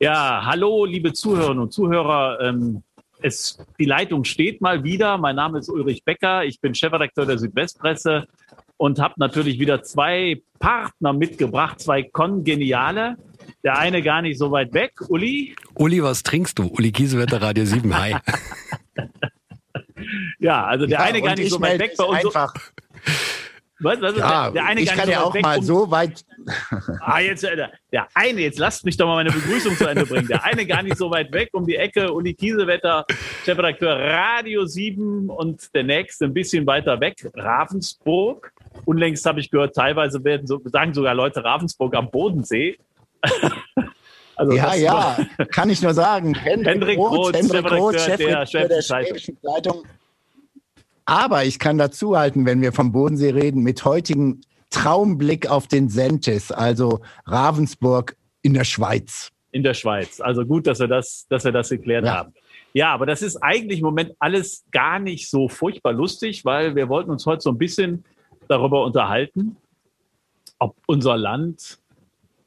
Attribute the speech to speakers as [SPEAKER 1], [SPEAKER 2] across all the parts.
[SPEAKER 1] Ja, hallo, liebe Zuhörerinnen und Zuhörer. Ähm, es, die Leitung steht mal wieder. Mein Name ist Ulrich Becker. Ich bin Chefredakteur der Südwestpresse und habe natürlich wieder zwei Partner mitgebracht, zwei Kongeniale. Der eine gar nicht so weit weg, Uli.
[SPEAKER 2] Uli, was trinkst du? Uli Kiesewetter, Radio 7, hi.
[SPEAKER 1] ja, also der ja, eine gar nicht so weit weg bei uns.
[SPEAKER 3] Einfach. Was, was ja, der, eine ich kann ja auch mal so weit.
[SPEAKER 1] ah, jetzt, äh, der eine, jetzt lasst mich doch mal meine Begrüßung zu Ende bringen. Der eine gar nicht so weit weg um die Ecke, Uli Kiesewetter, Chefredakteur Radio 7 und der nächste ein bisschen weiter weg, Ravensburg. Unlängst habe ich gehört, teilweise werden so, sagen sogar Leute Ravensburg am Bodensee.
[SPEAKER 3] Also ja, ja, kann ich nur sagen.
[SPEAKER 1] Hendrik, Hendrik Roth, Roth, Chefredakteur der, der Schwäbischen Zeitung
[SPEAKER 3] aber ich kann dazuhalten, wenn wir vom Bodensee reden, mit heutigen Traumblick auf den Sentis, also Ravensburg in der Schweiz.
[SPEAKER 1] In der Schweiz. Also gut, dass wir das, dass wir das geklärt ja. haben. Ja, aber das ist eigentlich im Moment alles gar nicht so furchtbar lustig, weil wir wollten uns heute so ein bisschen darüber unterhalten, ob unser Land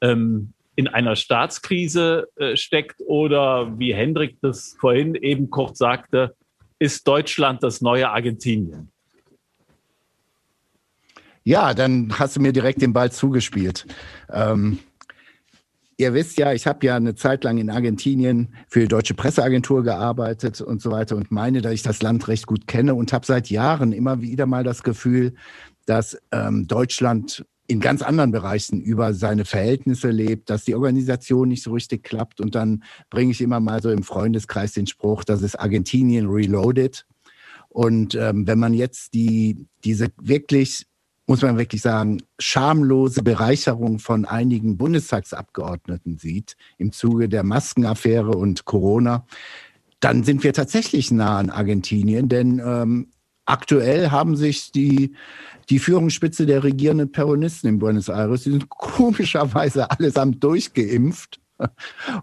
[SPEAKER 1] ähm, in einer Staatskrise äh, steckt oder wie Hendrik das vorhin eben kurz sagte, ist Deutschland das neue Argentinien?
[SPEAKER 3] Ja, dann hast du mir direkt den Ball zugespielt. Ähm, ihr wisst ja, ich habe ja eine Zeit lang in Argentinien für die Deutsche Presseagentur gearbeitet und so weiter und meine, dass ich das Land recht gut kenne und habe seit Jahren immer wieder mal das Gefühl, dass ähm, Deutschland in ganz anderen Bereichen über seine Verhältnisse lebt, dass die Organisation nicht so richtig klappt. Und dann bringe ich immer mal so im Freundeskreis den Spruch, das ist Argentinien reloaded. Und ähm, wenn man jetzt die, diese wirklich, muss man wirklich sagen, schamlose Bereicherung von einigen Bundestagsabgeordneten sieht im Zuge der Maskenaffäre und Corona, dann sind wir tatsächlich nah an Argentinien, denn ähm, aktuell haben sich die die Führungsspitze der regierenden Peronisten in Buenos Aires, die sind komischerweise allesamt durchgeimpft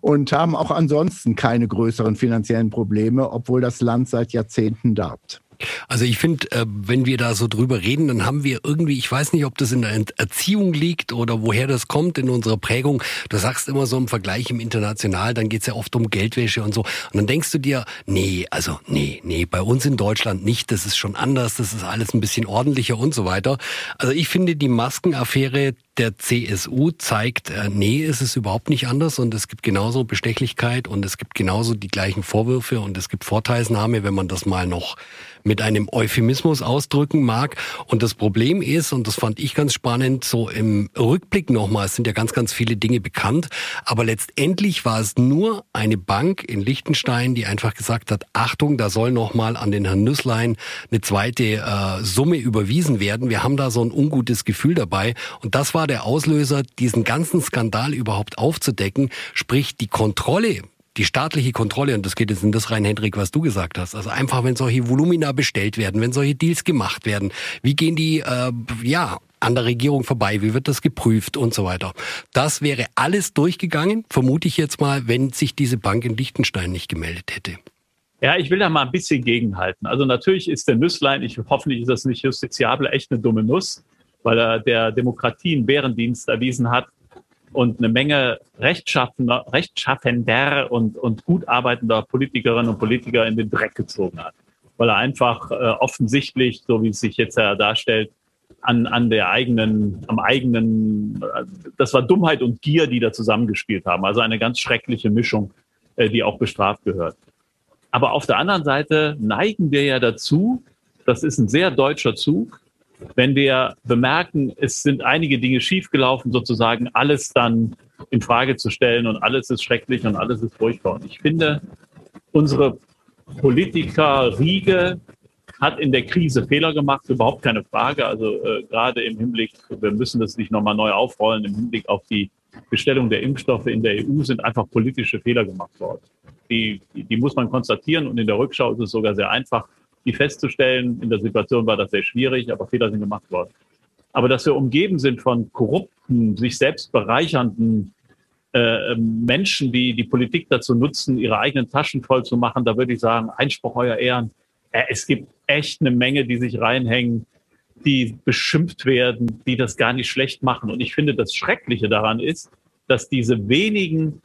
[SPEAKER 3] und haben auch ansonsten keine größeren finanziellen Probleme, obwohl das Land seit Jahrzehnten darbt.
[SPEAKER 2] Also ich finde, äh, wenn wir da so drüber reden, dann haben wir irgendwie, ich weiß nicht, ob das in der Erziehung liegt oder woher das kommt in unserer Prägung. Du sagst immer so im Vergleich im International, dann geht's ja oft um Geldwäsche und so. Und dann denkst du dir, nee, also nee, nee, bei uns in Deutschland nicht, das ist schon anders, das ist alles ein bisschen ordentlicher und so weiter. Also ich finde die Maskenaffäre der CSU zeigt, äh, nee, es ist überhaupt nicht anders und es gibt genauso Bestechlichkeit und es gibt genauso die gleichen Vorwürfe und es gibt Vorteilsnahme, wenn man das mal noch mit einem Euphemismus ausdrücken mag. Und das Problem ist, und das fand ich ganz spannend, so im Rückblick nochmal, es sind ja ganz, ganz viele Dinge bekannt, aber letztendlich war es nur eine Bank in Liechtenstein, die einfach gesagt hat, Achtung, da soll nochmal an den Herrn Nüsslein eine zweite äh, Summe überwiesen werden. Wir haben da so ein ungutes Gefühl dabei. Und das war der Auslöser, diesen ganzen Skandal überhaupt aufzudecken, sprich die Kontrolle die staatliche Kontrolle, und das geht jetzt in das rein, Hendrik, was du gesagt hast, also einfach, wenn solche Volumina bestellt werden, wenn solche Deals gemacht werden, wie gehen die, äh, ja, an der Regierung vorbei, wie wird das geprüft und so weiter. Das wäre alles durchgegangen, vermute ich jetzt mal, wenn sich diese Bank in Liechtenstein nicht gemeldet hätte.
[SPEAKER 1] Ja, ich will da mal ein bisschen gegenhalten. Also natürlich ist der Nüsslein, ich hoffentlich ist das nicht justiziabel, echt eine dumme Nuss, weil er der Demokratie einen Bärendienst erwiesen hat und eine Menge rechtschaffender, rechtschaffender und, und gut arbeitender Politikerinnen und Politiker in den Dreck gezogen hat. Weil er einfach äh, offensichtlich, so wie es sich jetzt ja darstellt, an, an der eigenen, am eigenen, äh, das war Dummheit und Gier, die da zusammengespielt haben. Also eine ganz schreckliche Mischung, äh, die auch bestraft gehört. Aber auf der anderen Seite neigen wir ja dazu, das ist ein sehr deutscher Zug, wenn wir bemerken, es sind einige Dinge schiefgelaufen, sozusagen alles dann in Frage zu stellen und alles ist schrecklich und alles ist furchtbar. Und ich finde, unsere Politiker-Riege hat in der Krise Fehler gemacht, überhaupt keine Frage. Also äh, gerade im Hinblick, wir müssen das nicht nochmal neu aufrollen, im Hinblick auf die Bestellung der Impfstoffe in der EU sind einfach politische Fehler gemacht worden. Die, die, die muss man konstatieren und in der Rückschau ist es sogar sehr einfach, die festzustellen. In der Situation war das sehr schwierig, aber Fehler sind gemacht worden. Aber dass wir umgeben sind von korrupten, sich selbst bereichernden äh, Menschen, die die Politik dazu nutzen, ihre eigenen Taschen voll zu machen, da würde ich sagen, Einspruch euer Ehren. Äh, es gibt echt eine Menge, die sich reinhängen, die beschimpft werden, die das gar nicht schlecht machen. Und ich finde, das Schreckliche daran ist, dass diese wenigen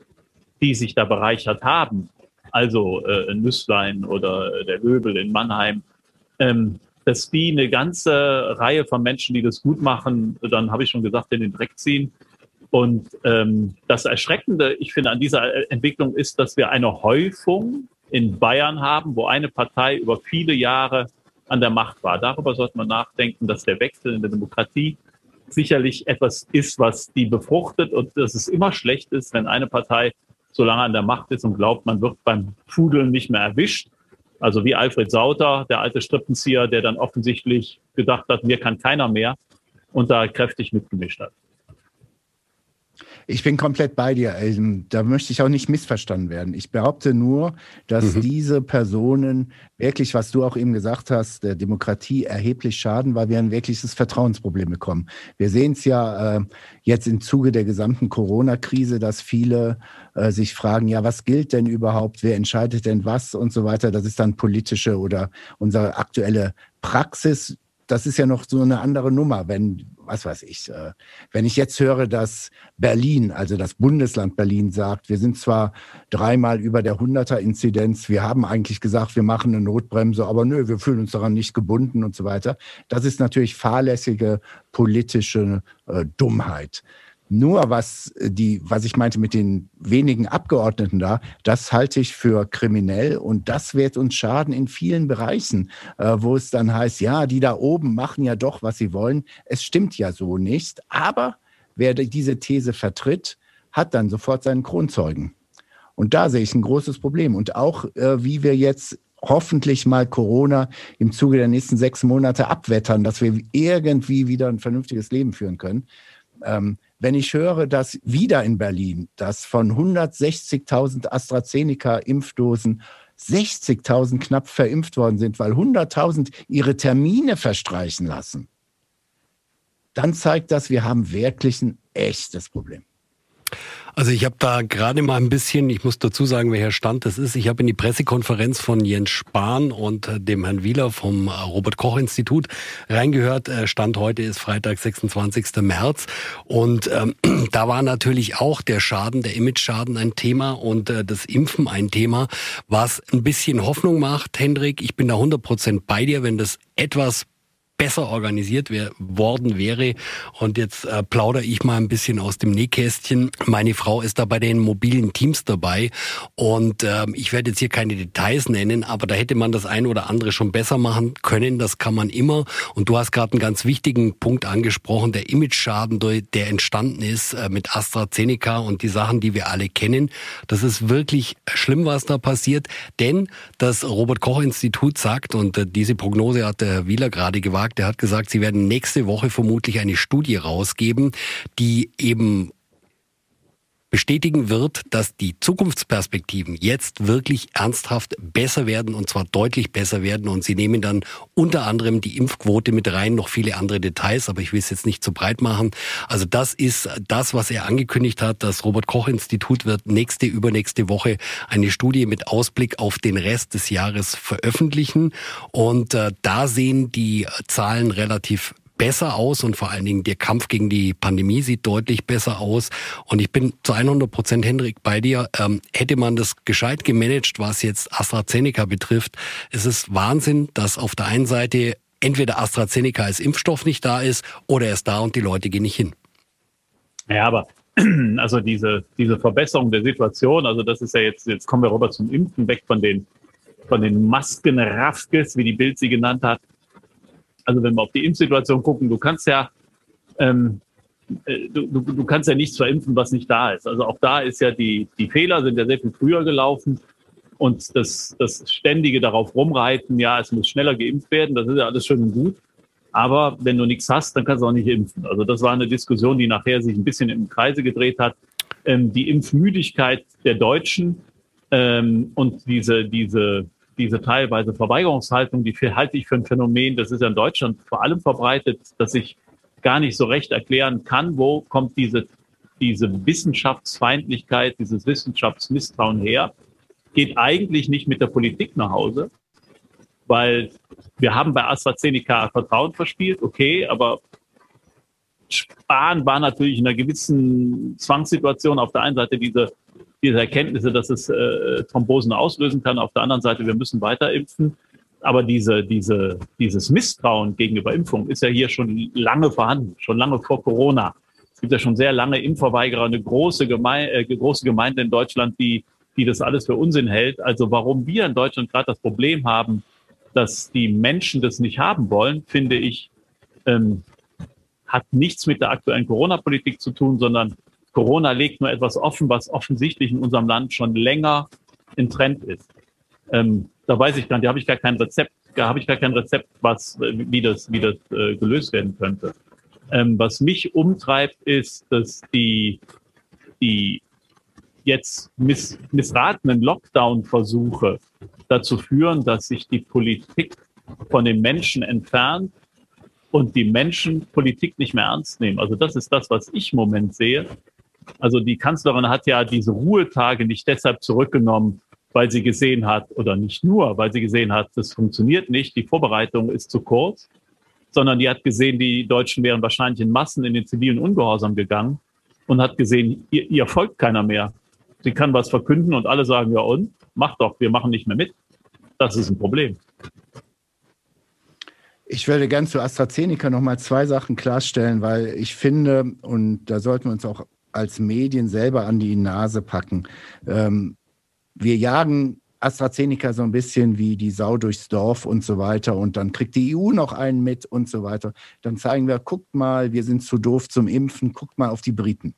[SPEAKER 1] die sich da bereichert haben, also äh, Nüsslein oder der Löbel in Mannheim, ähm, dass die eine ganze Reihe von Menschen, die das gut machen, dann habe ich schon gesagt, in den Dreck ziehen. Und ähm, das Erschreckende, ich finde, an dieser Entwicklung ist, dass wir eine Häufung in Bayern haben, wo eine Partei über viele Jahre an der Macht war. Darüber sollte man nachdenken, dass der Wechsel in der Demokratie sicherlich etwas ist, was die befruchtet und dass es immer schlecht ist, wenn eine Partei so lange an der Macht ist und glaubt, man wird beim Fudeln nicht mehr erwischt. Also wie Alfred Sauter, der alte Strippenzieher, der dann offensichtlich gedacht hat, mir kann keiner mehr und da kräftig mitgemischt hat.
[SPEAKER 3] Ich bin komplett bei dir. Da möchte ich auch nicht missverstanden werden. Ich behaupte nur, dass mhm. diese Personen wirklich, was du auch eben gesagt hast, der Demokratie erheblich schaden, weil wir ein wirkliches Vertrauensproblem bekommen. Wir sehen es ja äh, jetzt im Zuge der gesamten Corona-Krise, dass viele äh, sich fragen, ja, was gilt denn überhaupt? Wer entscheidet denn was und so weiter? Das ist dann politische oder unsere aktuelle Praxis das ist ja noch so eine andere Nummer, wenn, was weiß ich, äh, wenn ich jetzt höre, dass Berlin, also das Bundesland Berlin sagt, wir sind zwar dreimal über der 100er Inzidenz, wir haben eigentlich gesagt, wir machen eine Notbremse, aber nö, wir fühlen uns daran nicht gebunden und so weiter. Das ist natürlich fahrlässige politische äh, Dummheit. Nur was äh, die, was ich meinte mit den wenigen Abgeordneten da, das halte ich für kriminell und das wird uns schaden in vielen Bereichen, äh, wo es dann heißt, ja, die da oben machen ja doch, was sie wollen. Es stimmt ja so nicht. Aber wer diese These vertritt, hat dann sofort seinen Kronzeugen. Und da sehe ich ein großes Problem. Und auch, äh, wie wir jetzt hoffentlich mal Corona im Zuge der nächsten sechs Monate abwettern, dass wir irgendwie wieder ein vernünftiges Leben führen können. Ähm, wenn ich höre, dass wieder in Berlin, dass von 160.000 AstraZeneca-Impfdosen 60.000 knapp verimpft worden sind, weil 100.000 ihre Termine verstreichen lassen, dann zeigt das, wir haben wirklich ein echtes Problem.
[SPEAKER 2] Also ich habe da gerade mal ein bisschen, ich muss dazu sagen, welcher Stand das ist. Ich habe in die Pressekonferenz von Jens Spahn und äh, dem Herrn Wieler vom äh, Robert Koch Institut reingehört. Äh, Stand heute ist Freitag, 26. März. Und ähm, da war natürlich auch der Schaden, der Image-Schaden ein Thema und äh, das Impfen ein Thema, was ein bisschen Hoffnung macht, Hendrik. Ich bin da 100 Prozent bei dir, wenn das etwas besser organisiert worden wäre. Und jetzt äh, plaudere ich mal ein bisschen aus dem Nähkästchen. Meine Frau ist da bei den mobilen Teams dabei und äh, ich werde jetzt hier keine Details nennen, aber da hätte man das ein oder andere schon besser machen können. Das kann man immer. Und du hast gerade einen ganz wichtigen Punkt angesprochen, der Image-Schaden, der entstanden ist äh, mit AstraZeneca und die Sachen, die wir alle kennen. Das ist wirklich schlimm, was da passiert, denn das Robert Koch Institut sagt, und äh, diese Prognose hat der Wieler gerade gewagt, gesagt. Er hat gesagt, sie werden nächste Woche vermutlich eine Studie rausgeben, die eben bestätigen wird, dass die Zukunftsperspektiven jetzt wirklich ernsthaft besser werden und zwar deutlich besser werden. Und sie nehmen dann unter anderem die Impfquote mit rein, noch viele andere Details, aber ich will es jetzt nicht zu breit machen. Also das ist das, was er angekündigt hat. Das Robert Koch Institut wird nächste, übernächste Woche eine Studie mit Ausblick auf den Rest des Jahres veröffentlichen. Und äh, da sehen die Zahlen relativ besser aus und vor allen Dingen der Kampf gegen die Pandemie sieht deutlich besser aus. Und ich bin zu 100 Prozent, Hendrik, bei dir. Ähm, hätte man das gescheit gemanagt, was jetzt AstraZeneca betrifft, ist es Wahnsinn, dass auf der einen Seite entweder AstraZeneca als Impfstoff nicht da ist oder er ist da und die Leute gehen nicht hin.
[SPEAKER 1] Ja, aber also diese, diese Verbesserung der Situation, also das ist ja jetzt, jetzt kommen wir rüber zum Impfen, weg von den, von den Maskenraffkes, wie die Bild sie genannt hat, also wenn wir auf die Impfsituation gucken, du kannst ja, ähm, äh, du, du, du kannst ja nichts verimpfen, was nicht da ist. Also auch da ist ja die, die Fehler sind ja sehr viel früher gelaufen und das, das ständige darauf rumreiten, ja, es muss schneller geimpft werden, das ist ja alles schön und gut. Aber wenn du nichts hast, dann kannst du auch nicht impfen. Also das war eine Diskussion, die nachher sich ein bisschen im Kreise gedreht hat. Ähm, die Impfmüdigkeit der Deutschen ähm, und diese, diese diese teilweise Verweigerungshaltung, die halte ich für ein Phänomen, das ist ja in Deutschland vor allem verbreitet, dass ich gar nicht so recht erklären kann, wo kommt diese, diese Wissenschaftsfeindlichkeit, dieses Wissenschaftsmisstrauen her, geht eigentlich nicht mit der Politik nach Hause, weil wir haben bei AstraZeneca Vertrauen verspielt, okay, aber Spahn war natürlich in einer gewissen Zwangssituation auf der einen Seite diese diese Erkenntnisse, dass es äh, Thrombosen auslösen kann. Auf der anderen Seite, wir müssen weiter impfen. Aber diese, diese, dieses Misstrauen gegenüber Impfung ist ja hier schon lange vorhanden, schon lange vor Corona. Es gibt ja schon sehr lange Impfverweigerer, eine große, Geme äh, große Gemeinde in Deutschland, die, die das alles für Unsinn hält. Also warum wir in Deutschland gerade das Problem haben, dass die Menschen das nicht haben wollen, finde ich, ähm, hat nichts mit der aktuellen Corona-Politik zu tun, sondern Corona legt nur etwas offen, was offensichtlich in unserem Land schon länger in Trend ist. Ähm, da weiß ich gar nicht, da habe ich gar kein Rezept, da habe ich gar kein Rezept, was, wie das, wie das äh, gelöst werden könnte. Ähm, was mich umtreibt, ist, dass die, die jetzt miss, missratenen Lockdown-Versuche dazu führen, dass sich die Politik von den Menschen entfernt und die Menschen Politik nicht mehr ernst nehmen. Also das ist das, was ich im Moment sehe. Also die Kanzlerin hat ja diese Ruhetage nicht deshalb zurückgenommen, weil sie gesehen hat, oder nicht nur, weil sie gesehen hat, das funktioniert nicht, die Vorbereitung ist zu kurz, sondern die hat gesehen, die Deutschen wären wahrscheinlich in Massen in den zivilen Ungehorsam gegangen und hat gesehen, ihr, ihr folgt keiner mehr. Sie kann was verkünden und alle sagen, ja und, mach doch, wir machen nicht mehr mit. Das ist ein Problem.
[SPEAKER 3] Ich würde gern zu AstraZeneca noch mal zwei Sachen klarstellen, weil ich finde, und da sollten wir uns auch als Medien selber an die Nase packen. Ähm, wir jagen AstraZeneca so ein bisschen wie die Sau durchs Dorf und so weiter. Und dann kriegt die EU noch einen mit und so weiter. Dann zeigen wir, guckt mal, wir sind zu doof zum Impfen, guckt mal auf die Briten.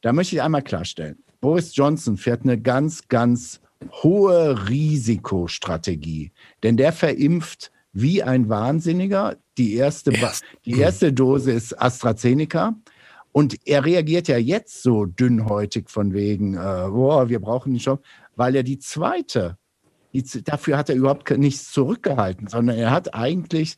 [SPEAKER 3] Da möchte ich einmal klarstellen, Boris Johnson fährt eine ganz, ganz hohe Risikostrategie. Denn der verimpft wie ein Wahnsinniger. Die erste, die erste Dose ist AstraZeneca. Und er reagiert ja jetzt so dünnhäutig von wegen, äh, boah, wir brauchen den Job, weil er die zweite, die, dafür hat er überhaupt nichts zurückgehalten, sondern er hat eigentlich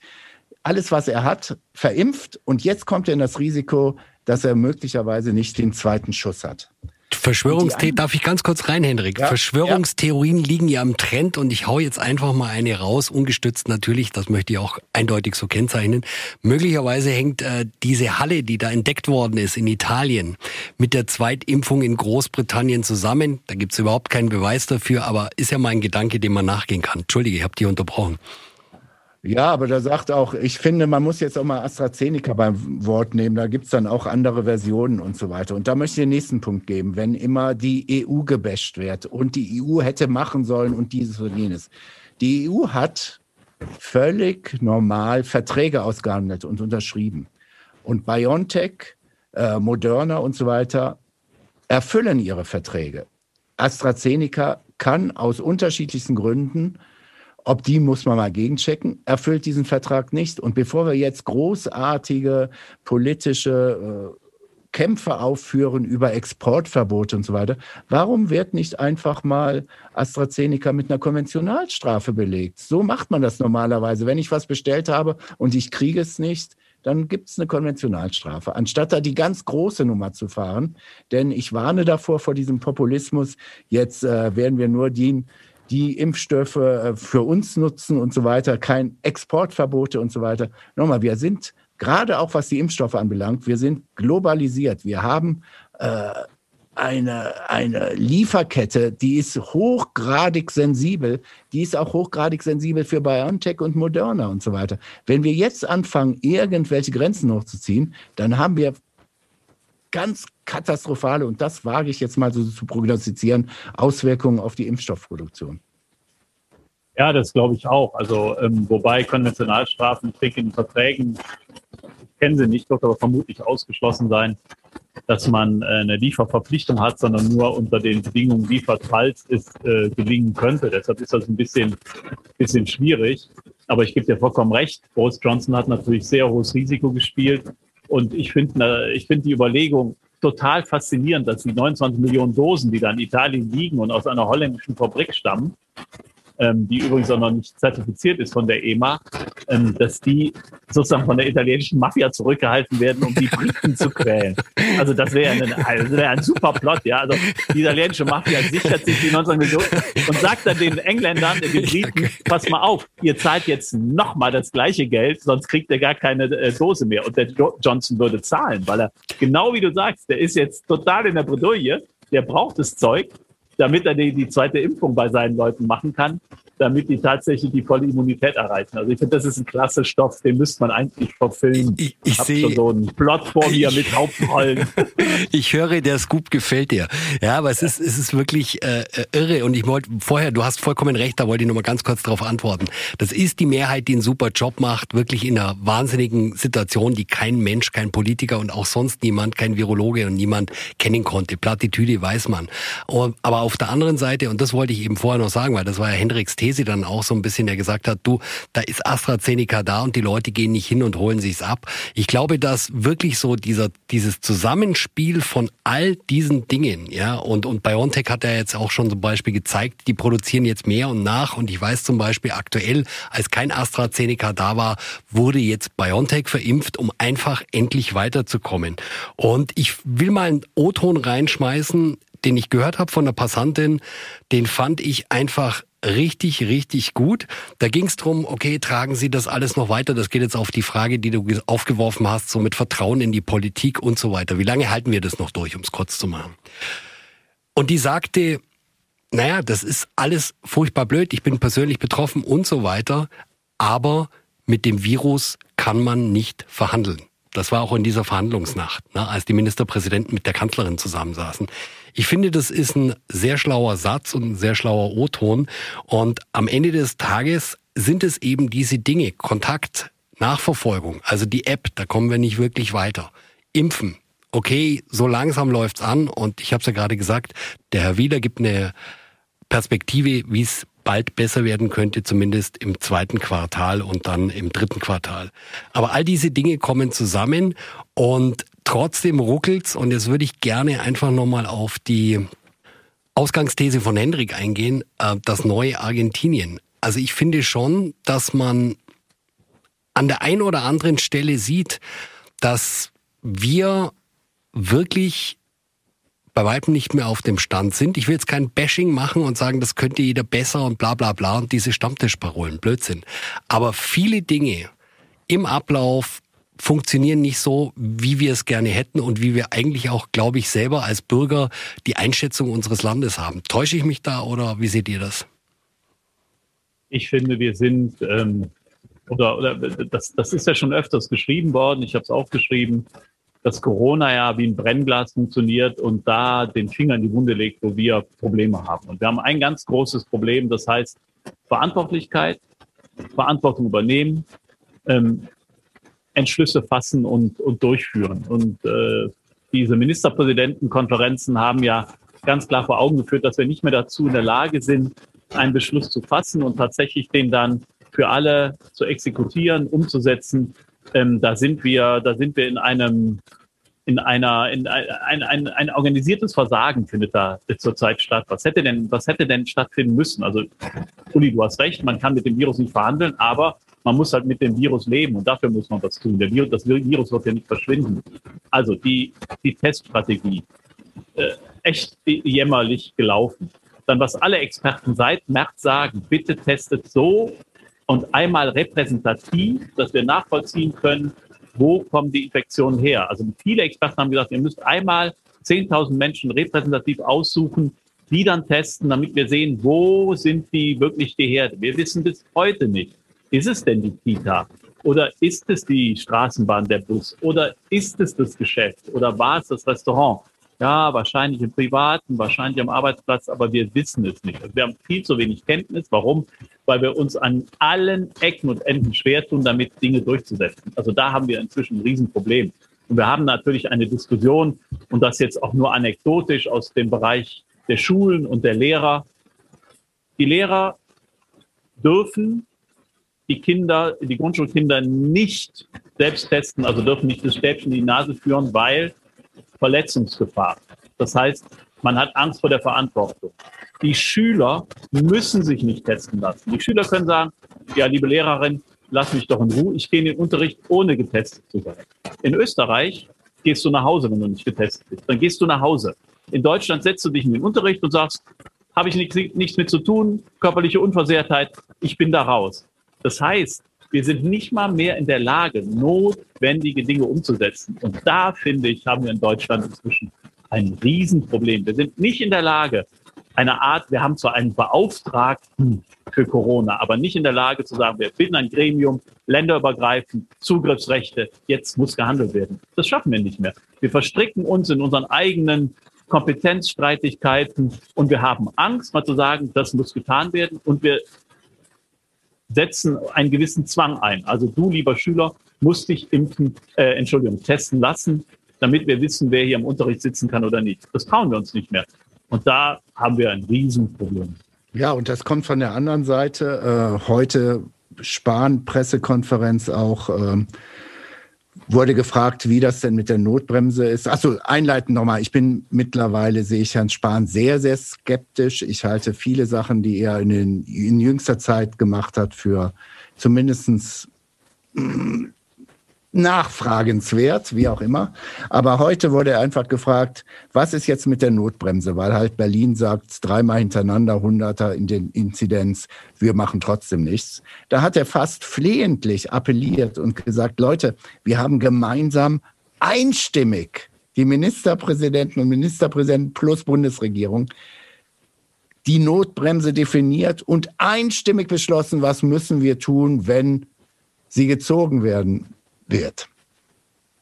[SPEAKER 3] alles, was er hat, verimpft und jetzt kommt er in das Risiko, dass er möglicherweise nicht den zweiten Schuss hat.
[SPEAKER 2] Verschwörungstheorien, darf ich ganz kurz rein, Hendrik? Ja, Verschwörungstheorien ja. liegen ja am Trend und ich hau jetzt einfach mal eine raus, ungestützt natürlich, das möchte ich auch eindeutig so kennzeichnen. Möglicherweise hängt äh, diese Halle, die da entdeckt worden ist in Italien, mit der Zweitimpfung in Großbritannien zusammen. Da gibt's überhaupt keinen Beweis dafür, aber ist ja mal ein Gedanke, dem man nachgehen kann. Entschuldige, ich habe dich unterbrochen.
[SPEAKER 3] Ja, aber da sagt auch, ich finde, man muss jetzt auch mal AstraZeneca beim Wort nehmen. Da gibt's dann auch andere Versionen und so weiter. Und da möchte ich den nächsten Punkt geben. Wenn immer die EU gebasht wird und die EU hätte machen sollen und dieses und jenes. Die EU hat völlig normal Verträge ausgehandelt und unterschrieben. Und BioNTech, äh, Moderna und so weiter erfüllen ihre Verträge. AstraZeneca kann aus unterschiedlichsten Gründen ob die muss man mal gegenchecken, erfüllt diesen Vertrag nicht. Und bevor wir jetzt großartige politische äh, Kämpfe aufführen über Exportverbote und so weiter, warum wird nicht einfach mal AstraZeneca mit einer Konventionalstrafe belegt? So macht man das normalerweise. Wenn ich was bestellt habe und ich kriege es nicht, dann gibt es eine Konventionalstrafe, anstatt da die ganz große Nummer zu fahren. Denn ich warne davor vor diesem Populismus. Jetzt äh, werden wir nur die die Impfstoffe äh, für uns nutzen und so weiter, kein Exportverbote und so weiter. Nochmal, wir sind gerade auch was die Impfstoffe anbelangt, wir sind globalisiert. Wir haben äh, eine, eine Lieferkette, die ist hochgradig sensibel. Die ist auch hochgradig sensibel für BioNTech und Moderna und so weiter. Wenn wir jetzt anfangen, irgendwelche Grenzen hochzuziehen, dann haben wir ganz katastrophale, und das wage ich jetzt mal so zu prognostizieren, Auswirkungen auf die Impfstoffproduktion.
[SPEAKER 1] Ja, das glaube ich auch. Also, ähm, wobei Konventionalstrafen, denke, in Verträgen, ich kenne sie nicht, wird aber vermutlich ausgeschlossen sein, dass man äh, eine Lieferverpflichtung hat, sondern nur unter den Bedingungen liefert, falls es äh, gelingen könnte. Deshalb ist das ein bisschen, bisschen schwierig. Aber ich gebe dir vollkommen recht. Boris Johnson hat natürlich sehr hohes Risiko gespielt. Und ich finde ich finde die Überlegung total faszinierend, dass die 29 Millionen Dosen, die da in Italien liegen und aus einer holländischen Fabrik stammen, ähm, die übrigens auch noch nicht zertifiziert ist von der EMA, ähm, dass die sozusagen von der italienischen Mafia zurückgehalten werden, um die Briten zu quälen. Also das wäre ein, also wär ein super Plot, ja. Also die italienische Mafia sichert sich die 19 Millionen und sagt dann den Engländern, den Briten, pass mal auf, ihr zahlt jetzt nochmal das gleiche Geld, sonst kriegt ihr gar keine äh, Dose mehr. Und der jo Johnson würde zahlen, weil er, genau wie du sagst, der ist jetzt total in der Bredouille, der braucht das Zeug damit er die, die zweite Impfung bei seinen Leuten machen kann, damit die tatsächlich die volle Immunität erreichen. Also ich finde, das ist ein klasse Stoff, den müsste man eigentlich verfilmen.
[SPEAKER 2] Ich, ich, ich
[SPEAKER 1] sehe schon so einen Plot vor mir ich, mit Hauptrollen.
[SPEAKER 2] ich höre, der Scoop gefällt dir. Ja, aber es ist, es ist wirklich äh, irre. Und ich wollte vorher, du hast vollkommen recht, da wollte ich noch mal ganz kurz darauf antworten. Das ist die Mehrheit, die einen super Job macht, wirklich in einer wahnsinnigen Situation, die kein Mensch, kein Politiker und auch sonst niemand, kein Virologe und niemand kennen konnte. Plattitüde weiß man. Aber auf der anderen Seite, und das wollte ich eben vorher noch sagen, weil das war ja Hendricks These dann auch so ein bisschen, der gesagt hat, du, da ist AstraZeneca da und die Leute gehen nicht hin und holen sich's ab. Ich glaube, dass wirklich so dieser, dieses Zusammenspiel von all diesen Dingen, ja, und, und BioNTech hat ja jetzt auch schon zum Beispiel gezeigt, die produzieren jetzt mehr und nach und ich weiß zum Beispiel aktuell, als kein AstraZeneca da war, wurde jetzt BioNTech verimpft, um einfach endlich weiterzukommen. Und ich will mal einen O-Ton reinschmeißen, den ich gehört habe von der Passantin, den fand ich einfach richtig, richtig gut. Da ging es darum, okay, tragen Sie das alles noch weiter? Das geht jetzt auf die Frage, die du aufgeworfen hast, so mit Vertrauen in die Politik und so weiter. Wie lange halten wir das noch durch, um es kurz zu machen? Und die sagte, naja, das ist alles furchtbar blöd, ich bin persönlich betroffen und so weiter, aber mit dem Virus kann man nicht verhandeln. Das war auch in dieser Verhandlungsnacht, ne, als die Ministerpräsidenten mit der Kanzlerin zusammensaßen. Ich finde, das ist ein sehr schlauer Satz und ein sehr schlauer O-Ton. Und am Ende des Tages sind es eben diese Dinge, Kontakt, Nachverfolgung, also die App, da kommen wir nicht wirklich weiter. Impfen, okay, so langsam läuft's an und ich habe es ja gerade gesagt, der Herr Wieler gibt eine Perspektive, wie es bald besser werden könnte, zumindest im zweiten Quartal und dann im dritten Quartal. Aber all diese Dinge kommen zusammen und trotzdem ruckelt's und jetzt würde ich gerne einfach nochmal auf die Ausgangsthese von Hendrik eingehen, äh, das neue Argentinien. Also ich finde schon, dass man an der einen oder anderen Stelle sieht, dass wir wirklich bei weitem nicht mehr auf dem Stand sind. Ich will jetzt kein Bashing machen und sagen, das könnte jeder besser und bla bla bla und diese Stammtischparolen, Blödsinn. Aber viele Dinge im Ablauf funktionieren nicht so, wie wir es gerne hätten und wie wir eigentlich auch, glaube ich, selber als Bürger die Einschätzung unseres Landes haben. Täusche ich mich da oder wie seht ihr das?
[SPEAKER 1] Ich finde, wir sind, ähm, oder, oder das, das ist ja schon öfters geschrieben worden, ich habe es auch geschrieben, dass Corona ja wie ein Brennglas funktioniert und da den Finger in die Wunde legt, wo wir Probleme haben. Und wir haben ein ganz großes Problem, das heißt Verantwortlichkeit, Verantwortung übernehmen, ähm, Entschlüsse fassen und, und durchführen. Und äh, diese Ministerpräsidentenkonferenzen haben ja ganz klar vor Augen geführt, dass wir nicht mehr dazu in der Lage sind, einen Beschluss zu fassen und tatsächlich den dann für alle zu exekutieren, umzusetzen ähm, da sind wir, da sind wir in einem, in einer, in ein, ein, ein, ein organisiertes Versagen findet da zurzeit statt. Was hätte denn, was hätte denn stattfinden müssen? Also, Uli, du hast recht, man kann mit dem Virus nicht verhandeln, aber man muss halt mit dem Virus leben und dafür muss man was tun. Der Virus, das Virus wird ja nicht verschwinden. Also die, die Teststrategie, äh, echt jämmerlich gelaufen. Dann, was alle Experten seit März sagen, bitte testet so, und einmal repräsentativ, dass wir nachvollziehen können, wo kommen die Infektionen her. Also viele Experten haben gesagt, ihr müsst einmal 10.000 Menschen repräsentativ aussuchen, die dann testen, damit wir sehen, wo sind die wirklich die Herde. Wir wissen bis heute nicht, ist es denn die Kita? Oder ist es die Straßenbahn, der Bus? Oder ist es das Geschäft? Oder war es das Restaurant? Ja, wahrscheinlich im Privaten, wahrscheinlich am Arbeitsplatz, aber wir wissen es nicht. Also wir haben viel zu wenig Kenntnis. Warum? Weil wir uns an allen Ecken und Enden schwer tun, damit Dinge durchzusetzen. Also da haben wir inzwischen ein Riesenproblem. Und wir haben natürlich eine Diskussion, und das jetzt auch nur anekdotisch aus dem Bereich der Schulen und der Lehrer. Die Lehrer dürfen die Kinder, die Grundschulkinder nicht selbst testen, also dürfen nicht das Stäbchen in die Nase führen, weil Verletzungsgefahr. Das heißt, man hat Angst vor der Verantwortung. Die Schüler müssen sich nicht testen lassen. Die Schüler können sagen, ja, liebe Lehrerin, lass mich doch in Ruhe. Ich gehe in den Unterricht, ohne getestet zu sein. In Österreich gehst du nach Hause, wenn du nicht getestet bist. Dann gehst du nach Hause. In Deutschland setzt du dich in den Unterricht und sagst, habe ich nichts, nichts mit zu tun, körperliche Unversehrtheit, ich bin da raus. Das heißt, wir sind nicht mal mehr in der Lage, notwendige Dinge umzusetzen. Und da, finde ich, haben wir in Deutschland inzwischen ein Riesenproblem. Wir sind nicht in der Lage, eine Art, wir haben zwar einen Beauftragten für Corona, aber nicht in der Lage zu sagen, wir finden ein Gremium, länderübergreifend, Zugriffsrechte, jetzt muss gehandelt werden. Das schaffen wir nicht mehr. Wir verstricken uns in unseren eigenen Kompetenzstreitigkeiten und wir haben Angst, mal zu sagen, das muss getan werden und wir setzen einen gewissen Zwang ein. Also du, lieber Schüler, musst dich impfen, äh, Entschuldigung, testen lassen, damit wir wissen, wer hier im Unterricht sitzen kann oder nicht. Das trauen wir uns nicht mehr. Und da haben wir ein Riesenproblem.
[SPEAKER 3] Ja, und das kommt von der anderen Seite. Äh, heute Spahn-Pressekonferenz auch. Äh, wurde gefragt, wie das denn mit der Notbremse ist. Achso, einleitend nochmal. Ich bin mittlerweile, sehe ich Herrn Spahn sehr, sehr skeptisch. Ich halte viele Sachen, die er in, den, in jüngster Zeit gemacht hat, für zumindestens nachfragenswert, wie auch immer. Aber heute wurde er einfach gefragt, was ist jetzt mit der Notbremse? Weil halt Berlin sagt, dreimal hintereinander Hunderter in den Inzidenz, wir machen trotzdem nichts. Da hat er fast flehentlich appelliert und gesagt, Leute, wir haben gemeinsam einstimmig die Ministerpräsidenten und Ministerpräsidenten plus Bundesregierung die Notbremse definiert und einstimmig beschlossen, was müssen wir tun, wenn sie gezogen werden wird.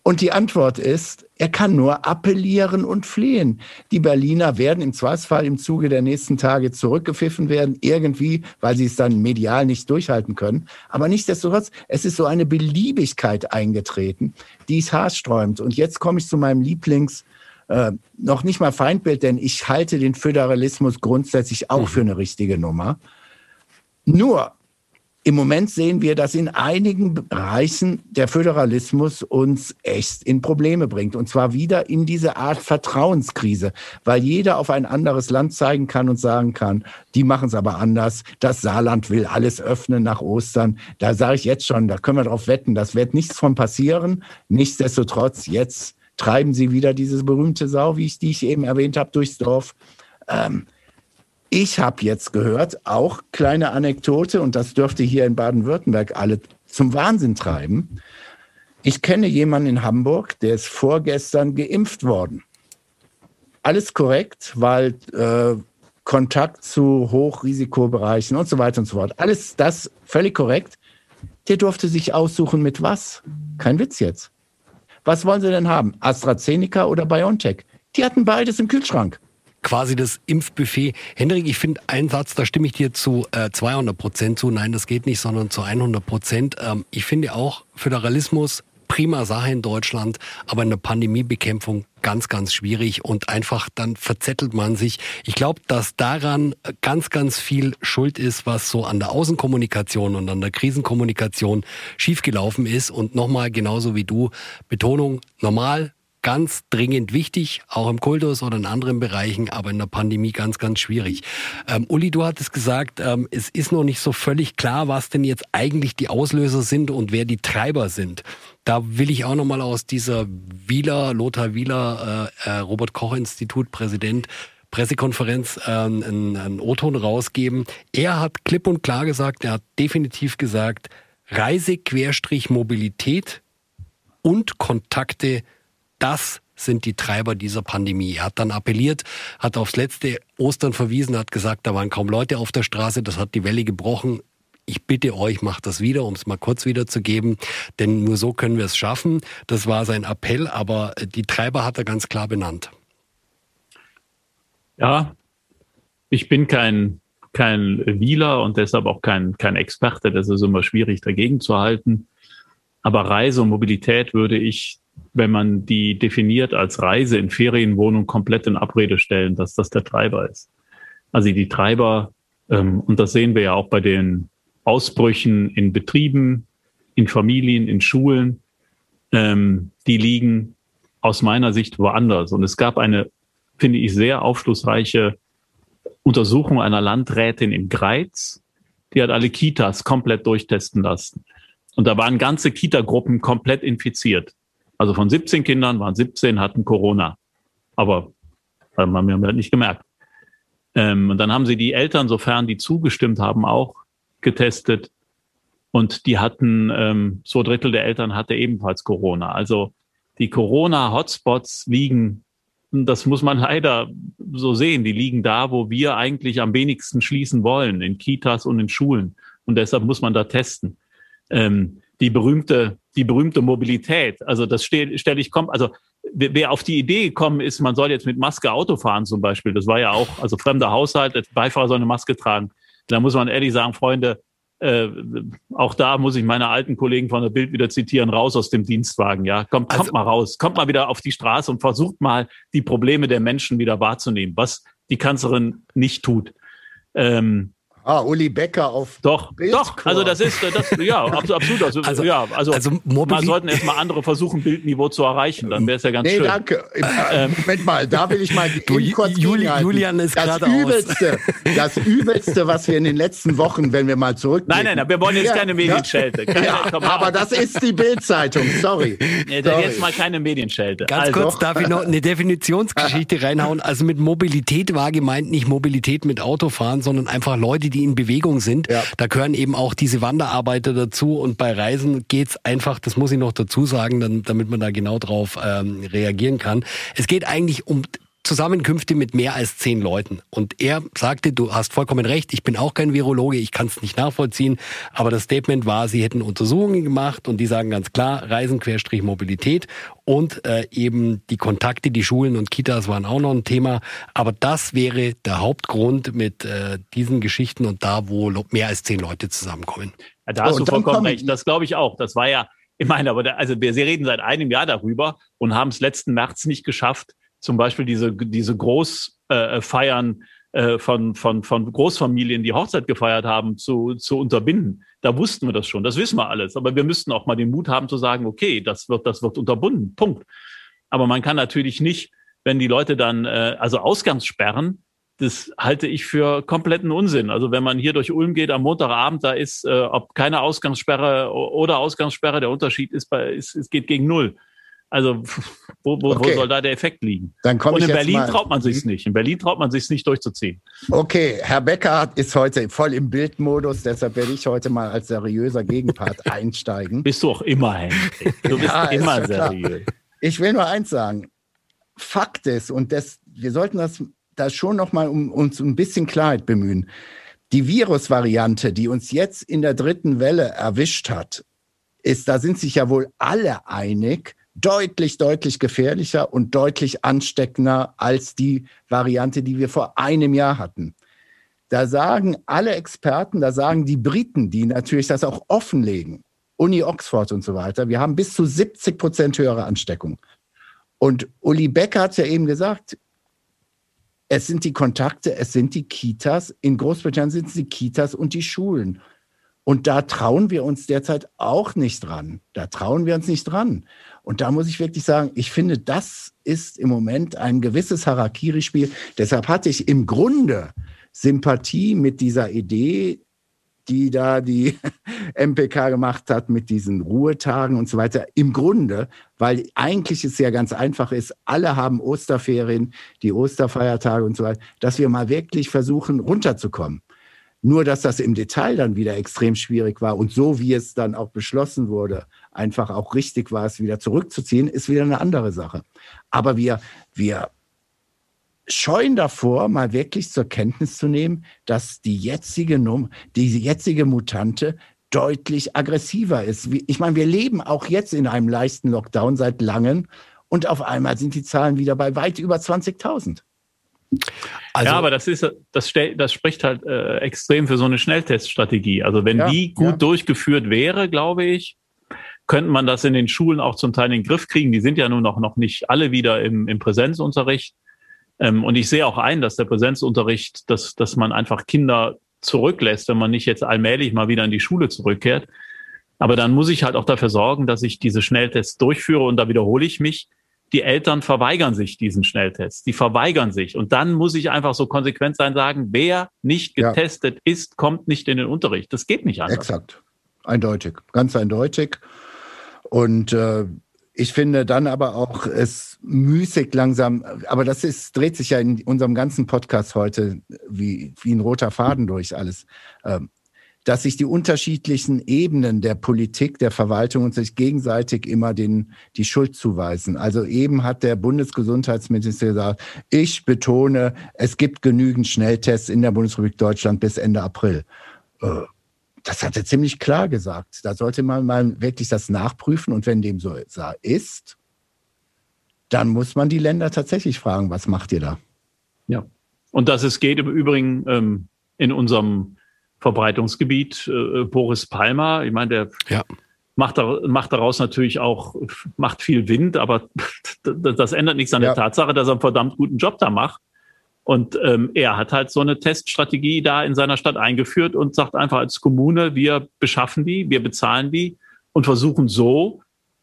[SPEAKER 3] Und die Antwort ist, er kann nur appellieren und flehen. Die Berliner werden im Zweifelsfall im Zuge der nächsten Tage zurückgepfiffen werden, irgendwie, weil sie es dann medial nicht durchhalten können. Aber nichtsdestotrotz, es ist so eine Beliebigkeit eingetreten, die es haarsträumt. Und jetzt komme ich zu meinem Lieblings, äh, noch nicht mal Feindbild, denn ich halte den Föderalismus grundsätzlich auch mhm. für eine richtige Nummer. Nur, im Moment sehen wir, dass in einigen Bereichen der Föderalismus uns echt in Probleme bringt. Und zwar wieder in diese Art Vertrauenskrise, weil jeder auf ein anderes Land zeigen kann und sagen kann, die machen es aber anders. Das Saarland will alles öffnen nach Ostern. Da sage ich jetzt schon, da können wir drauf wetten, das wird nichts von passieren. Nichtsdestotrotz, jetzt treiben sie wieder diese berühmte Sau, wie ich die ich eben erwähnt habe, durchs Dorf. Ähm, ich habe jetzt gehört, auch kleine Anekdote, und das dürfte hier in Baden-Württemberg alle zum Wahnsinn treiben. Ich kenne jemanden in Hamburg, der ist vorgestern geimpft worden. Alles korrekt, weil äh, Kontakt zu Hochrisikobereichen und so weiter und so fort. Alles das völlig korrekt. Der durfte sich aussuchen mit was? Kein Witz jetzt. Was wollen sie denn haben? AstraZeneca oder BioNTech? Die hatten beides im Kühlschrank
[SPEAKER 2] quasi das Impfbuffet. Hendrik, ich finde einen Satz, da stimme ich dir zu äh, 200 Prozent zu. Nein, das geht nicht, sondern zu 100 Prozent. Ähm, ich finde auch Föderalismus prima Sache in Deutschland, aber in der Pandemiebekämpfung ganz, ganz schwierig und einfach dann verzettelt man sich. Ich glaube, dass daran ganz, ganz viel Schuld ist, was so an der Außenkommunikation und an der Krisenkommunikation schiefgelaufen ist. Und nochmal, genauso wie du, Betonung, normal, ganz dringend wichtig, auch im Kultus oder in anderen Bereichen, aber in der Pandemie ganz, ganz schwierig. Ähm, Uli, du hattest gesagt, ähm, es ist noch nicht so völlig klar, was denn jetzt eigentlich die Auslöser sind und wer die Treiber sind. Da will ich auch nochmal aus dieser Wieler, Lothar Wieler, äh, äh, Robert Koch Institut Präsident, Pressekonferenz äh, einen, einen O-Ton rausgeben. Er hat klipp und klar gesagt, er hat definitiv gesagt, Reise-Mobilität und Kontakte das sind die Treiber dieser Pandemie. Er hat dann appelliert, hat aufs letzte Ostern verwiesen, hat gesagt, da waren kaum Leute auf der Straße, das hat die Welle gebrochen. Ich bitte euch, macht das wieder, um es mal kurz wiederzugeben, denn nur so können wir es schaffen. Das war sein Appell, aber die Treiber hat er ganz klar benannt.
[SPEAKER 1] Ja, ich bin kein, kein Wieler und deshalb auch kein, kein Experte. Das ist immer schwierig dagegen zu halten. Aber Reise und Mobilität würde ich wenn man die definiert als Reise in Ferienwohnung, komplett in Abrede stellen, dass das der Treiber ist. Also die Treiber, ähm, und das sehen wir ja auch bei den Ausbrüchen in Betrieben, in Familien, in Schulen, ähm, die liegen aus meiner Sicht woanders. Und es gab eine, finde ich, sehr aufschlussreiche Untersuchung einer Landrätin in Greiz. Die hat alle Kitas komplett durchtesten lassen. Und da waren ganze Kitagruppen komplett infiziert. Also von 17 Kindern waren 17 hatten Corona. Aber haben wir halt nicht gemerkt. Ähm, und dann haben sie die Eltern, sofern die zugestimmt haben, auch getestet. Und die hatten, ähm, zwei Drittel der Eltern hatte ebenfalls Corona. Also die Corona-Hotspots liegen das muss man leider so sehen, die liegen da, wo wir eigentlich am wenigsten schließen wollen, in Kitas und in Schulen. Und deshalb muss man da testen. Ähm, die berühmte, die berühmte Mobilität. Also das stelle stell ich kommt, also wer auf die Idee gekommen ist, man soll jetzt mit Maske Auto fahren zum Beispiel, das war ja auch, also fremder Haushalt, der Beifahrer soll eine Maske tragen. Da muss man ehrlich sagen, Freunde, äh, auch da muss ich meine alten Kollegen von der Bild wieder zitieren, raus aus dem Dienstwagen, ja. Kommt, also, kommt mal raus, kommt mal wieder auf die Straße und versucht mal die Probleme der Menschen wieder wahrzunehmen, was die Kanzlerin nicht tut.
[SPEAKER 3] Ähm, Ah, Uli Becker auf
[SPEAKER 1] Doch, doch, also das ist, das, ja, absolut, also, also ja, also, also man sollten erstmal andere versuchen, Bildniveau zu erreichen, dann wäre es ja ganz nee, schön. Nee,
[SPEAKER 3] danke. Ähm, Moment mal, da will ich mal du, kurz
[SPEAKER 2] Juli, Julian ist
[SPEAKER 3] das Übelste, aus. das Übelste, was wir in den letzten Wochen, wenn wir mal zurück.
[SPEAKER 1] Nein, nein, nein, wir wollen jetzt ja, keine Medienschelte. Keine,
[SPEAKER 3] ja, aber das ist die Bildzeitung, sorry.
[SPEAKER 1] Nee, sorry. Jetzt mal keine Medienschelte.
[SPEAKER 2] Ganz also. kurz, darf ich noch eine Definitionsgeschichte reinhauen? Also mit Mobilität war gemeint nicht Mobilität mit Autofahren, sondern einfach Leute, die in Bewegung sind. Ja. Da gehören eben auch diese Wanderarbeiter dazu und bei Reisen geht's einfach, das muss ich noch dazu sagen, dann, damit man da genau drauf ähm, reagieren kann. Es geht eigentlich um Zusammenkünfte mit mehr als zehn Leuten. Und er sagte, du hast vollkommen recht, ich bin auch kein Virologe, ich kann es nicht nachvollziehen, aber das Statement war, sie hätten Untersuchungen gemacht und die sagen ganz klar, Reisen Querstrich Mobilität und äh, eben die Kontakte, die Schulen und Kitas waren auch noch ein Thema. Aber das wäre der Hauptgrund mit äh, diesen Geschichten und da, wo mehr als zehn Leute zusammenkommen.
[SPEAKER 1] Ja, da hast oh, du vollkommen recht. Das glaube ich auch. Das war ja, ich meine, aber da, also wir, Sie reden seit einem Jahr darüber und haben es letzten März nicht geschafft, zum Beispiel diese, diese Großfeiern äh, äh, von, von, von Großfamilien, die Hochzeit gefeiert haben, zu, zu unterbinden. Da wussten wir das schon, das wissen wir alles. Aber wir müssten auch mal den Mut haben zu sagen, okay, das wird, das wird unterbunden. Punkt. Aber man kann natürlich nicht, wenn die Leute dann, äh, also Ausgangssperren, das halte ich für kompletten Unsinn. Also wenn man hier durch Ulm geht am Montagabend, da ist, äh, ob keine Ausgangssperre oder Ausgangssperre, der Unterschied ist, bei, ist, es geht gegen null. Also wo, wo, okay. wo soll da der Effekt liegen?
[SPEAKER 3] Dann Und
[SPEAKER 1] in Berlin traut man sich nicht. In Berlin traut man sich nicht durchzuziehen.
[SPEAKER 3] Okay, Herr Becker ist heute voll im Bildmodus, deshalb werde ich heute mal als seriöser Gegenpart einsteigen.
[SPEAKER 1] Bist du auch immer, Henry. Du bist ja, immer seriös.
[SPEAKER 3] Ich will nur eins sagen. Fakt ist, und das, wir sollten das, das schon noch mal um uns ein bisschen Klarheit bemühen. Die Virusvariante, die uns jetzt in der dritten Welle erwischt hat, ist, da sind sich ja wohl alle einig, deutlich, deutlich gefährlicher und deutlich ansteckender als die Variante, die wir vor einem Jahr hatten. Da sagen alle Experten, da sagen die Briten, die natürlich das auch offenlegen, Uni Oxford und so weiter, wir haben bis zu 70 Prozent höhere Ansteckung. Und Uli Becker hat es ja eben gesagt, es sind die Kontakte, es sind die Kitas. In Großbritannien sind es die Kitas und die Schulen. Und da trauen wir uns derzeit auch nicht dran. Da trauen wir uns nicht dran. Und da muss ich wirklich sagen, ich finde, das ist im Moment ein gewisses Harakiri-Spiel. Deshalb hatte ich im Grunde Sympathie mit dieser Idee, die da die MPK gemacht hat mit diesen Ruhetagen und so weiter. Im Grunde, weil eigentlich es ja ganz einfach ist, alle haben Osterferien, die Osterfeiertage und so weiter, dass wir mal wirklich versuchen, runterzukommen. Nur, dass das im Detail dann wieder extrem schwierig war und so wie es dann auch beschlossen wurde, einfach auch richtig war, es wieder zurückzuziehen, ist wieder eine andere Sache. Aber wir, wir scheuen davor, mal wirklich zur Kenntnis zu nehmen, dass die jetzige, Num die jetzige Mutante deutlich aggressiver ist. Ich meine, wir leben auch jetzt in einem leichten Lockdown seit langem und auf einmal sind die Zahlen wieder bei weit über 20.000.
[SPEAKER 1] Also, ja, aber das ist, das, stell, das spricht halt äh, extrem für so eine Schnellteststrategie. Also wenn ja, die gut ja. durchgeführt wäre, glaube ich, könnte man das in den Schulen auch zum Teil in den Griff kriegen. Die sind ja nun noch, noch nicht alle wieder im, im Präsenzunterricht. Ähm, und ich sehe auch ein, dass der Präsenzunterricht, dass, dass man einfach Kinder zurücklässt, wenn man nicht jetzt allmählich mal wieder in die Schule zurückkehrt. Aber dann muss ich halt auch dafür sorgen, dass ich diese Schnelltests durchführe und da wiederhole ich mich die Eltern verweigern sich diesen Schnelltest. Die verweigern sich. Und dann muss ich einfach so konsequent sein, sagen, wer nicht getestet ja. ist, kommt nicht in den Unterricht. Das geht nicht anders.
[SPEAKER 3] Exakt. Eindeutig. Ganz eindeutig. Und äh, ich finde dann aber auch es müßig langsam, aber das ist, dreht sich ja in unserem ganzen Podcast heute wie, wie ein roter Faden durch alles. Ähm, dass sich die unterschiedlichen Ebenen der Politik, der Verwaltung und sich gegenseitig immer den, die Schuld zuweisen. Also eben hat der Bundesgesundheitsminister gesagt, ich betone, es gibt genügend Schnelltests in der Bundesrepublik Deutschland bis Ende April. Äh, das hat er ziemlich klar gesagt. Da sollte man mal wirklich das nachprüfen und wenn dem so ist, dann muss man die Länder tatsächlich fragen, was macht ihr da?
[SPEAKER 1] Ja. Und dass es geht im Übrigen ähm, in unserem Verbreitungsgebiet äh, Boris Palmer. Ich meine, der ja. macht, da, macht daraus natürlich auch macht viel Wind, aber das ändert nichts an ja. der Tatsache, dass er einen verdammt guten Job da macht. Und ähm, er hat halt so eine Teststrategie da in seiner Stadt eingeführt und sagt einfach als Kommune, wir beschaffen die, wir bezahlen die und versuchen so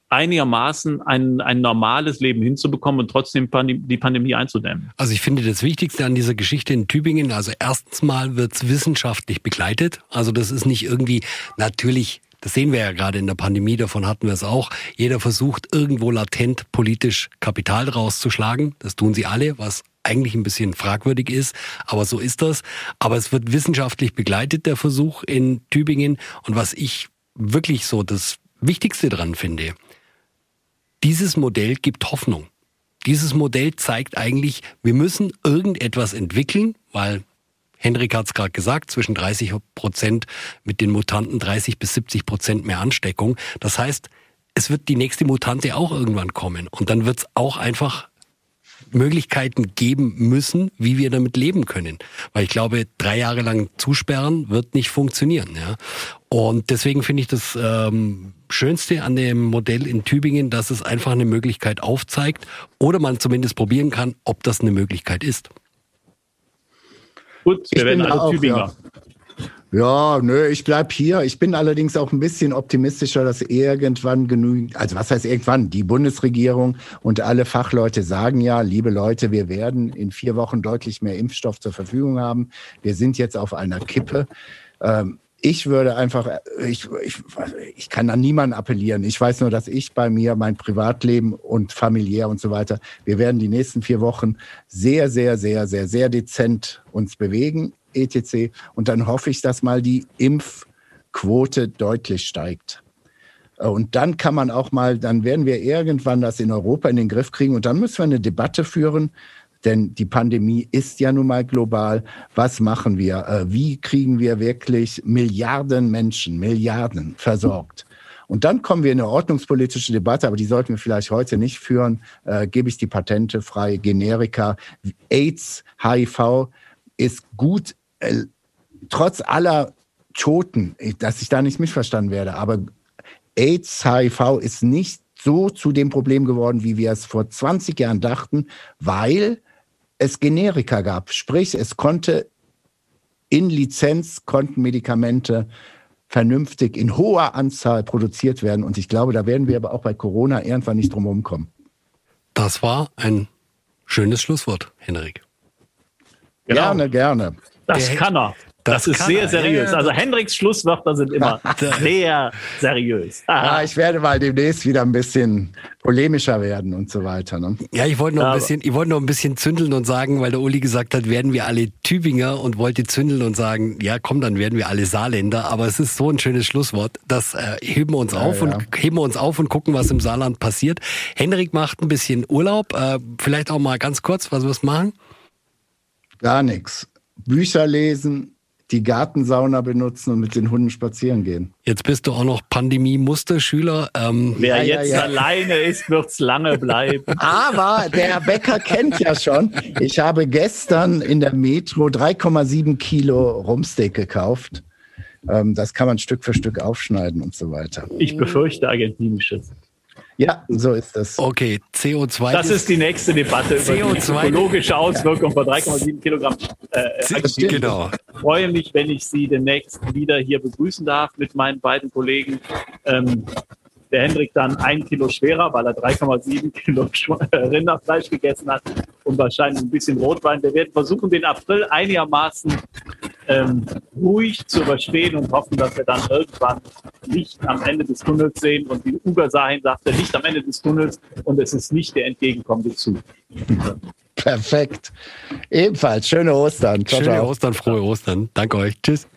[SPEAKER 1] einigermaßen ein, ein normales Leben hinzubekommen und trotzdem die Pandemie einzudämmen.
[SPEAKER 2] Also ich finde das Wichtigste an dieser Geschichte in Tübingen, also erstens mal wird's wissenschaftlich begleitet. Also das ist nicht irgendwie natürlich das sehen wir ja gerade in der Pandemie, davon hatten wir es auch. Jeder versucht irgendwo latent politisch Kapital rauszuschlagen. Das tun sie alle, was eigentlich ein bisschen fragwürdig ist, aber so ist das. Aber es wird wissenschaftlich begleitet, der Versuch in Tübingen. Und was ich wirklich so das Wichtigste dran finde, dieses Modell gibt Hoffnung. Dieses Modell zeigt eigentlich, wir müssen irgendetwas entwickeln, weil Henrik hat es gerade gesagt, zwischen 30 Prozent mit den Mutanten 30 bis 70 Prozent mehr Ansteckung. Das heißt, es wird die nächste Mutante auch irgendwann kommen. Und dann wird es auch einfach Möglichkeiten geben müssen, wie wir damit leben können. Weil ich glaube, drei Jahre lang zusperren wird nicht funktionieren. Ja? Und deswegen finde ich das ähm, Schönste an dem Modell in Tübingen, dass es einfach eine Möglichkeit aufzeigt oder man zumindest probieren kann, ob das eine Möglichkeit ist.
[SPEAKER 3] Gut, wir ich werden alle Tübinger. Ja. Ja, nö, ich bleib hier. Ich bin allerdings auch ein bisschen optimistischer, dass irgendwann genügend, also was heißt irgendwann? Die Bundesregierung und alle Fachleute sagen ja, liebe Leute, wir werden in vier Wochen deutlich mehr Impfstoff zur Verfügung haben. Wir sind jetzt auf einer Kippe. Ähm, ich würde einfach, ich, ich, ich kann an niemanden appellieren. Ich weiß nur, dass ich bei mir, mein Privatleben und familiär und so weiter, wir werden die nächsten vier Wochen sehr, sehr, sehr, sehr, sehr dezent uns bewegen etc. Und dann hoffe ich, dass mal die Impfquote deutlich steigt. Äh, und dann kann man auch mal, dann werden wir irgendwann das in Europa in den Griff kriegen und dann müssen wir eine Debatte führen, denn die Pandemie ist ja nun mal global. Was machen wir? Äh, wie kriegen wir wirklich Milliarden Menschen, Milliarden versorgt? Und dann kommen wir in eine ordnungspolitische Debatte, aber die sollten wir vielleicht heute nicht führen. Äh, gebe ich die Patente frei, Generika, AIDS, HIV ist gut äh, trotz aller Toten, dass ich da nicht missverstanden werde, aber AIDS, HIV ist nicht so zu dem Problem geworden, wie wir es vor 20 Jahren dachten, weil es Generika gab. Sprich, es konnte in Lizenz, konnten Medikamente vernünftig in hoher Anzahl produziert werden. Und ich glaube, da werden wir aber auch bei Corona irgendwann nicht drum herum kommen.
[SPEAKER 2] Das war ein schönes Schlusswort, Henrik.
[SPEAKER 3] Genau. Gerne, gerne.
[SPEAKER 1] Das kann er. Das, das ist sehr er. seriös. Also Hendriks Schlusswörter sind immer sehr seriös.
[SPEAKER 3] Ja, ich werde mal demnächst wieder ein bisschen polemischer werden und so weiter. Ne?
[SPEAKER 2] Ja, ich wollte noch ein bisschen, ich wollte noch ein bisschen zündeln und sagen, weil der Uli gesagt hat, werden wir alle Tübinger und wollte zündeln und sagen, ja, komm, dann werden wir alle Saarländer. Aber es ist so ein schönes Schlusswort. Das äh, heben wir uns ja, auf ja. und heben wir uns auf und gucken, was im Saarland passiert. Hendrik macht ein bisschen Urlaub. Äh, vielleicht auch mal ganz kurz, was wirst machen?
[SPEAKER 3] Gar nichts. Bücher lesen, die Gartensauna benutzen und mit den Hunden spazieren gehen.
[SPEAKER 2] Jetzt bist du auch noch Pandemie-Musterschüler.
[SPEAKER 1] Ähm Wer ja, jetzt ja, ja. alleine ist, wird's lange bleiben.
[SPEAKER 3] Aber der Bäcker kennt ja schon. Ich habe gestern in der Metro 3,7 Kilo Rumsteak gekauft. Ähm, das kann man Stück für Stück aufschneiden und so weiter.
[SPEAKER 1] Ich befürchte argentinisches.
[SPEAKER 3] Ja, so ist das.
[SPEAKER 2] Okay, CO2.
[SPEAKER 1] Das ist die nächste Debatte CO2 über die ökologische Auswirkung von 3,7 Kilogramm. Äh, genau. Ich freue mich, wenn ich Sie demnächst wieder hier begrüßen darf mit meinen beiden Kollegen. Ähm, der Hendrik dann ein Kilo schwerer, weil er 3,7 Kilo Rinderfleisch gegessen hat und wahrscheinlich ein bisschen Rotwein. Wir werden versuchen, den April einigermaßen ähm, ruhig zu überstehen und hoffen, dass wir dann irgendwann Licht am Ende des Tunnels sehen. Und wie Uber Sahin sagte, Licht am Ende des Tunnels und es ist nicht der entgegenkommende Zug.
[SPEAKER 3] Perfekt. Ebenfalls schöne Ostern.
[SPEAKER 2] Ciao, schöne ciao. Ostern, frohe Ostern. Danke euch. Tschüss.